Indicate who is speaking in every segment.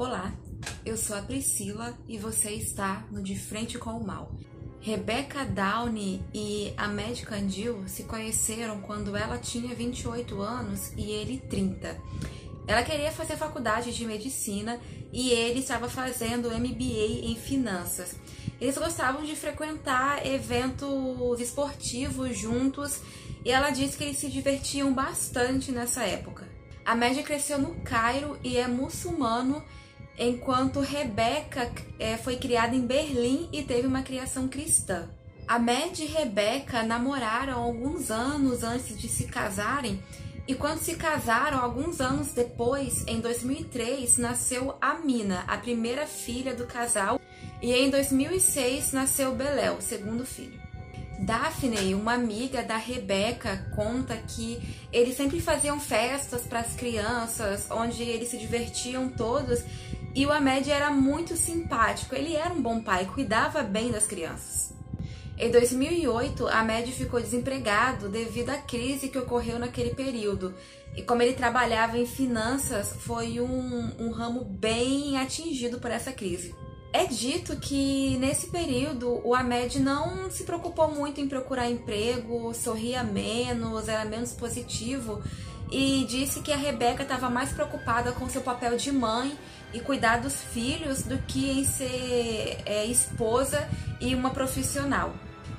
Speaker 1: Olá, eu sou a Priscila e você está no De Frente com o Mal. Rebecca Downey e a médica Andil se conheceram quando ela tinha 28 anos e ele 30. Ela queria fazer faculdade de medicina e ele estava fazendo MBA em finanças. Eles gostavam de frequentar eventos esportivos juntos e ela disse que eles se divertiam bastante nessa época. A média cresceu no Cairo e é muçulmano enquanto Rebeca é, foi criada em Berlim e teve uma criação cristã. A Med e Rebeca namoraram alguns anos antes de se casarem e quando se casaram, alguns anos depois, em 2003, nasceu Amina, a primeira filha do casal, e em 2006 nasceu Beléu, segundo filho. Daphne, uma amiga da Rebeca, conta que eles sempre faziam festas para as crianças, onde eles se divertiam todos e o Ahmed era muito simpático, ele era um bom pai, cuidava bem das crianças. Em 2008, Ahmed ficou desempregado devido à crise que ocorreu naquele período. E como ele trabalhava em finanças, foi um, um ramo bem atingido por essa crise. É dito que nesse período o Ahmed não se preocupou muito em procurar emprego, sorria menos, era menos positivo e disse que a Rebeca estava mais preocupada com seu papel de mãe e cuidar dos filhos do que em ser é, esposa e uma profissional.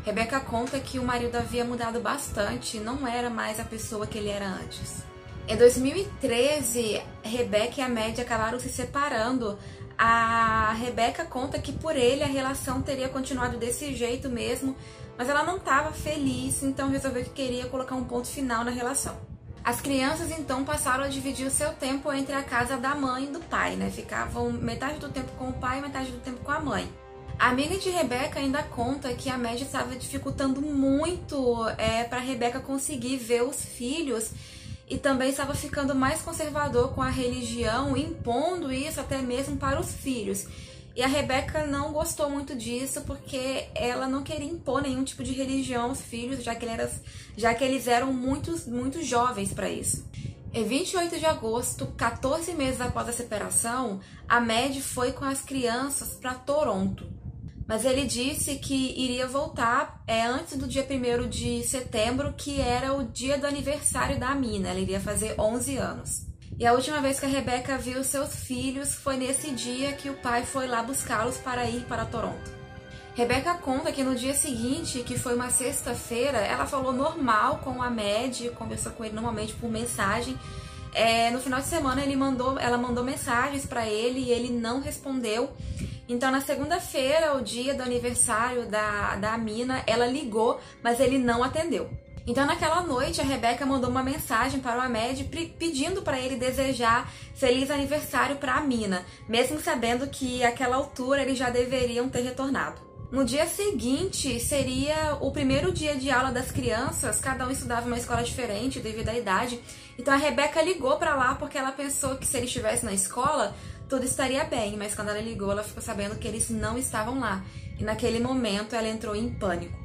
Speaker 1: Rebeca conta que o marido havia mudado bastante, não era mais a pessoa que ele era antes. Em 2013, Rebeca e a acabaram se separando. A Rebeca conta que por ele a relação teria continuado desse jeito mesmo, mas ela não estava feliz, então resolveu que queria colocar um ponto final na relação. As crianças então passaram a dividir o seu tempo entre a casa da mãe e do pai, né? Ficavam metade do tempo com o pai e metade do tempo com a mãe. A amiga de Rebeca ainda conta que a média estava dificultando muito é, para Rebeca conseguir ver os filhos e também estava ficando mais conservador com a religião, impondo isso até mesmo para os filhos. E a Rebeca não gostou muito disso porque ela não queria impor nenhum tipo de religião aos filhos, já que, era, já que eles eram muito, muito jovens para isso. Em 28 de agosto, 14 meses após a separação, a Mad foi com as crianças para Toronto. Mas ele disse que iria voltar é, antes do dia 1 de setembro, que era o dia do aniversário da Mina. Ela iria fazer 11 anos. E a última vez que a Rebeca viu seus filhos foi nesse dia que o pai foi lá buscá-los para ir para Toronto. Rebeca conta que no dia seguinte, que foi uma sexta-feira, ela falou normal com a Med, conversou com ele normalmente por mensagem. É, no final de semana ele mandou, ela mandou mensagens para ele e ele não respondeu. Então na segunda-feira, o dia do aniversário da, da Mina, ela ligou, mas ele não atendeu. Então, naquela noite, a Rebeca mandou uma mensagem para o Ahmed pedindo para ele desejar feliz aniversário para a Mina, mesmo sabendo que àquela altura eles já deveriam ter retornado. No dia seguinte seria o primeiro dia de aula das crianças, cada um estudava em uma escola diferente devido à idade. Então a Rebeca ligou para lá porque ela pensou que se ele estivesse na escola, tudo estaria bem, mas quando ela ligou, ela ficou sabendo que eles não estavam lá. E naquele momento ela entrou em pânico.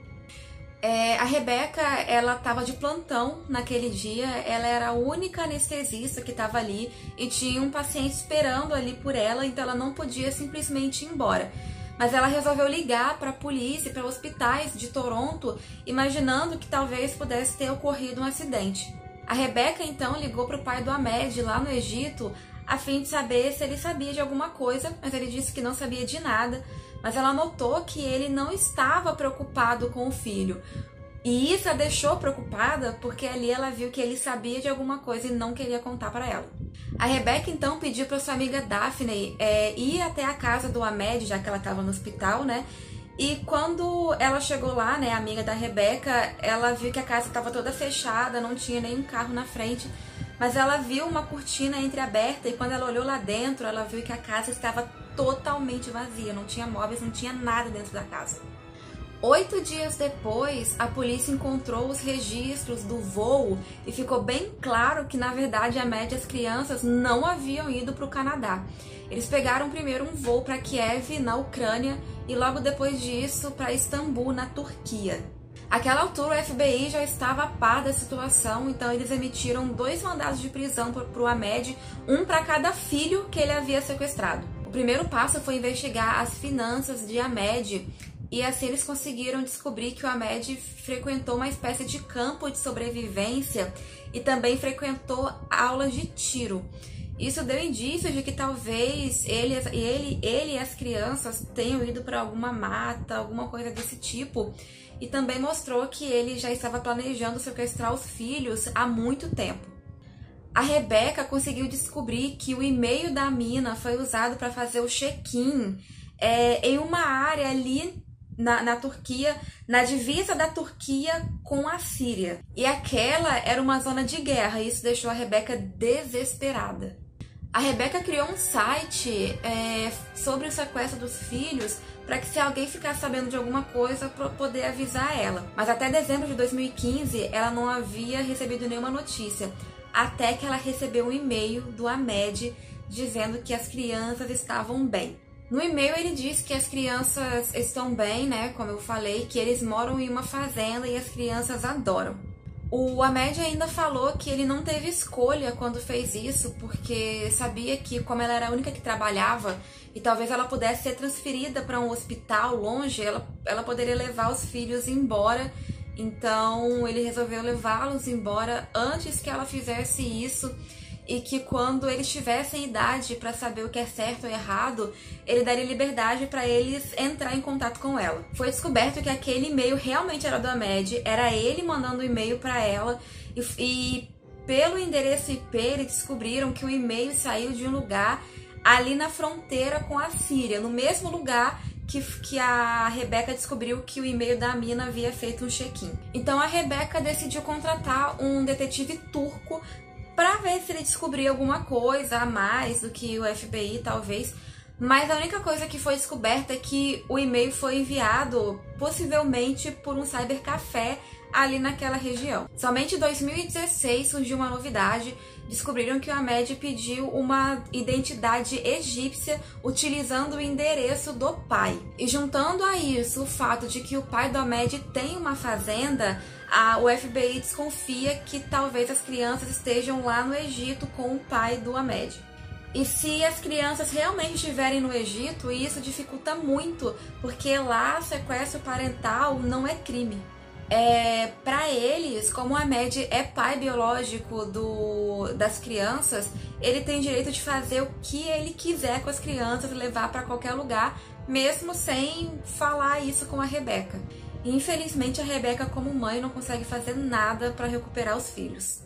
Speaker 1: É, a Rebeca, ela estava de plantão naquele dia, ela era a única anestesista que estava ali e tinha um paciente esperando ali por ela, então ela não podia simplesmente ir embora. Mas ela resolveu ligar para a polícia, para hospitais de Toronto, imaginando que talvez pudesse ter ocorrido um acidente. A Rebeca então ligou para o pai do Ahmed lá no Egito, a fim de saber se ele sabia de alguma coisa, mas ele disse que não sabia de nada mas ela notou que ele não estava preocupado com o filho. E isso a deixou preocupada porque ali ela viu que ele sabia de alguma coisa e não queria contar para ela. A Rebeca então pediu para sua amiga Daphne é, ir até a casa do Ahmed, já que ela estava no hospital, né? E quando ela chegou lá, né, amiga da Rebeca, ela viu que a casa estava toda fechada, não tinha nenhum carro na frente, mas ela viu uma cortina entreaberta e quando ela olhou lá dentro, ela viu que a casa estava totalmente vazia, não tinha móveis, não tinha nada dentro da casa. Oito dias depois, a polícia encontrou os registros do voo e ficou bem claro que, na verdade, a média as crianças não haviam ido para o Canadá. Eles pegaram primeiro um voo para Kiev, na Ucrânia, e logo depois disso para Istambul, na Turquia. Aquela altura, o FBI já estava a par da situação, então eles emitiram dois mandados de prisão para o Ahmed, um para cada filho que ele havia sequestrado. O primeiro passo foi investigar as finanças de Ahmed e assim eles conseguiram descobrir que o Ahmed frequentou uma espécie de campo de sobrevivência e também frequentou aulas de tiro. Isso deu indícios de que talvez ele, ele, ele e as crianças tenham ido para alguma mata, alguma coisa desse tipo. E também mostrou que ele já estava planejando sequestrar os filhos há muito tempo. A Rebeca conseguiu descobrir que o e-mail da mina foi usado para fazer o check-in é, em uma área ali na, na Turquia, na divisa da Turquia com a Síria. E aquela era uma zona de guerra, e isso deixou a Rebeca desesperada. A Rebeca criou um site é, sobre o sequestro dos filhos para que se alguém ficar sabendo de alguma coisa, poder avisar ela. Mas até dezembro de 2015, ela não havia recebido nenhuma notícia, até que ela recebeu um e-mail do Ahmed dizendo que as crianças estavam bem. No e-mail ele diz que as crianças estão bem, né? Como eu falei, que eles moram em uma fazenda e as crianças adoram. O Ahmed ainda falou que ele não teve escolha quando fez isso, porque sabia que, como ela era a única que trabalhava e talvez ela pudesse ser transferida para um hospital longe, ela, ela poderia levar os filhos embora. Então ele resolveu levá-los embora antes que ela fizesse isso e que quando eles tivessem idade para saber o que é certo ou errado, ele daria liberdade para eles entrar em contato com ela. Foi descoberto que aquele e-mail realmente era do Ahmed, era ele mandando o e-mail para ela e, e pelo endereço IP eles descobriram que o e-mail saiu de um lugar ali na fronteira com a Síria, no mesmo lugar que, que, a Rebeca descobriu que o e-mail da mina havia feito um check-in. Então a Rebeca decidiu contratar um detetive turco para ver se ele descobria alguma coisa a mais do que o FBI, talvez. Mas a única coisa que foi descoberta é que o e-mail foi enviado possivelmente por um cybercafé ali naquela região. Somente em 2016 surgiu uma novidade. Descobriram que o Ahmed pediu uma identidade egípcia utilizando o endereço do pai. E juntando a isso o fato de que o pai do Ahmed tem uma fazenda, a, o FBI desconfia que talvez as crianças estejam lá no Egito com o pai do Ahmed. E se as crianças realmente estiverem no Egito, isso dificulta muito, porque lá sequestro parental não é crime. É, para eles, como o Ahmed é pai biológico do, das crianças, ele tem direito de fazer o que ele quiser com as crianças, levar para qualquer lugar, mesmo sem falar isso com a Rebeca. Infelizmente, a Rebeca, como mãe, não consegue fazer nada para recuperar os filhos.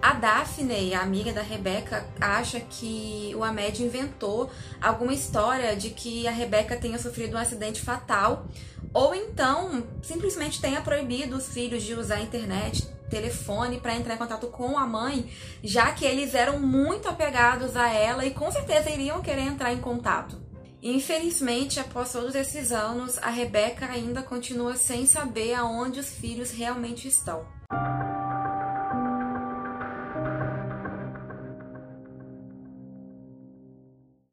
Speaker 1: A Daphne, a amiga da Rebeca, acha que o Ahmed inventou alguma história de que a Rebeca tenha sofrido um acidente fatal, ou então simplesmente tenha proibido os filhos de usar a internet, telefone para entrar em contato com a mãe, já que eles eram muito apegados a ela e com certeza iriam querer entrar em contato. Infelizmente, após todos esses anos, a Rebeca ainda continua sem saber aonde os filhos realmente estão.